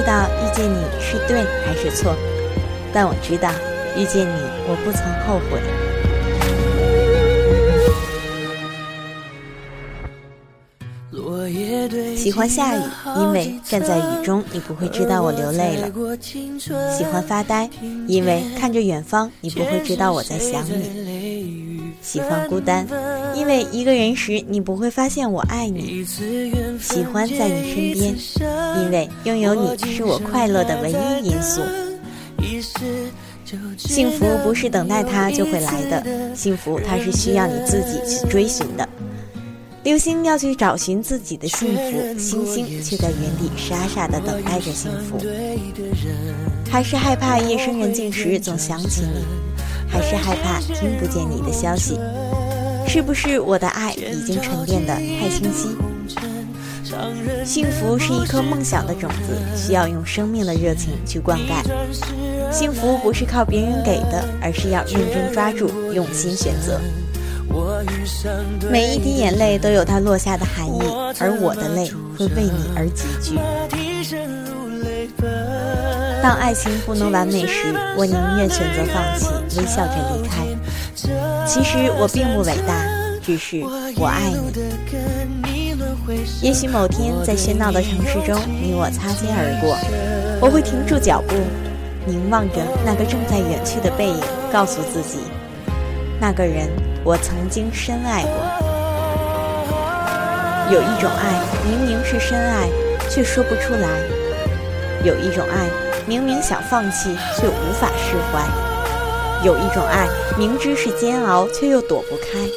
知道遇见你是对还是错，但我知道遇见你，我不曾后悔。喜欢下雨，因为站在雨中，你不会知道我流泪了；喜欢发呆，因为看着远方，你不会知道我在想你；喜欢孤单，因为一个人时，你不会发现我爱你；喜欢在你身边，因为拥有你是我快乐的唯一因素。幸福不是等待它就会来的，幸福它是需要你自己去追寻的。流星要去找寻自己的幸福，星星却在原地傻傻的等待着幸福。还是害怕夜深人静时总想起你，还是害怕听不见你的消息？是不是我的爱已经沉淀的太清晰？幸福是一颗梦想的种子，需要用生命的热情去灌溉。幸福不是靠别人给的，而是要认真抓住，用心选择。每一滴眼泪都有它落下的含义，而我的泪会为你而集聚。当爱情不能完美时，我宁愿选择放弃，微笑着离开。其实我并不伟大，只是我爱你。也许某天在喧闹的城市中，你我擦肩而过，我会停住脚步，凝望着那个正在远去的背影，告诉自己，那个人。我曾经深爱过，有一种爱明明是深爱，却说不出来；有一种爱明明想放弃，却无法释怀；有一种爱明知是煎熬，却又躲不开；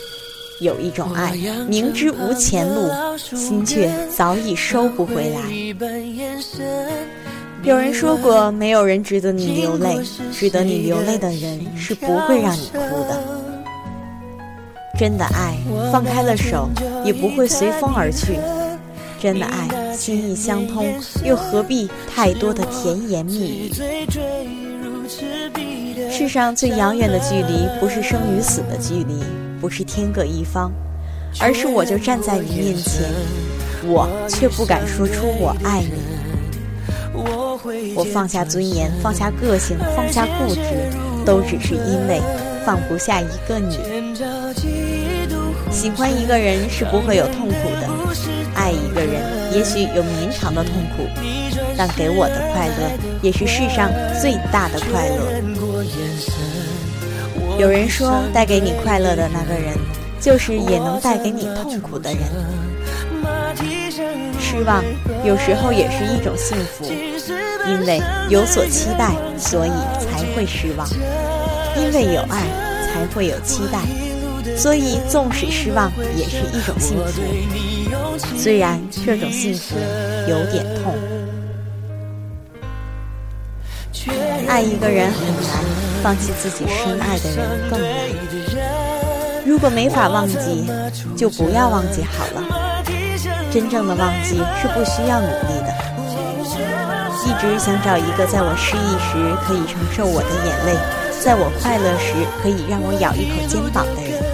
有一种爱明知无前路，心却早已收不回来。有人说过，没有人值得你流泪，值得你流泪的人是不会让你哭的。真的爱，放开了手也不会随风而去；真的爱，心意相通，又何必太多的甜言蜜语？世上最遥远的距离，不是生与死的距离，不是天各一方，而是我就站在你面前，我却不敢说出我爱你。我放下尊严，放下个性，放下固执，都只是因为放不下一个你。喜欢一个人是不会有痛苦的，爱一个人也许有绵长的痛苦，但给我的快乐也是世上最大的快乐。有人说，带给你快乐的那个人，就是也能带给你痛苦的人。失望有时候也是一种幸福，因为有所期待，所以才会失望；因为有爱，才会有期待。所以，纵使失望，也是一种幸福。虽然这种幸福有点痛。爱一个人很难，放弃自己深爱的人更难。如果没法忘记，就不要忘记好了。真正的忘记是不需要努力的。一直想找一个在我失意时可以承受我的眼泪，在我快乐时可以让我咬一口肩膀的人。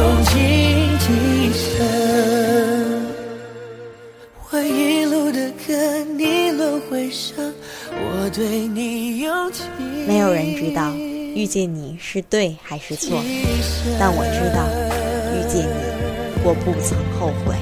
用尽一生，我一路的跟你轮回声。我对你用尽没有人知道遇见你是对还是错，但我知道遇见你，我不曾后悔。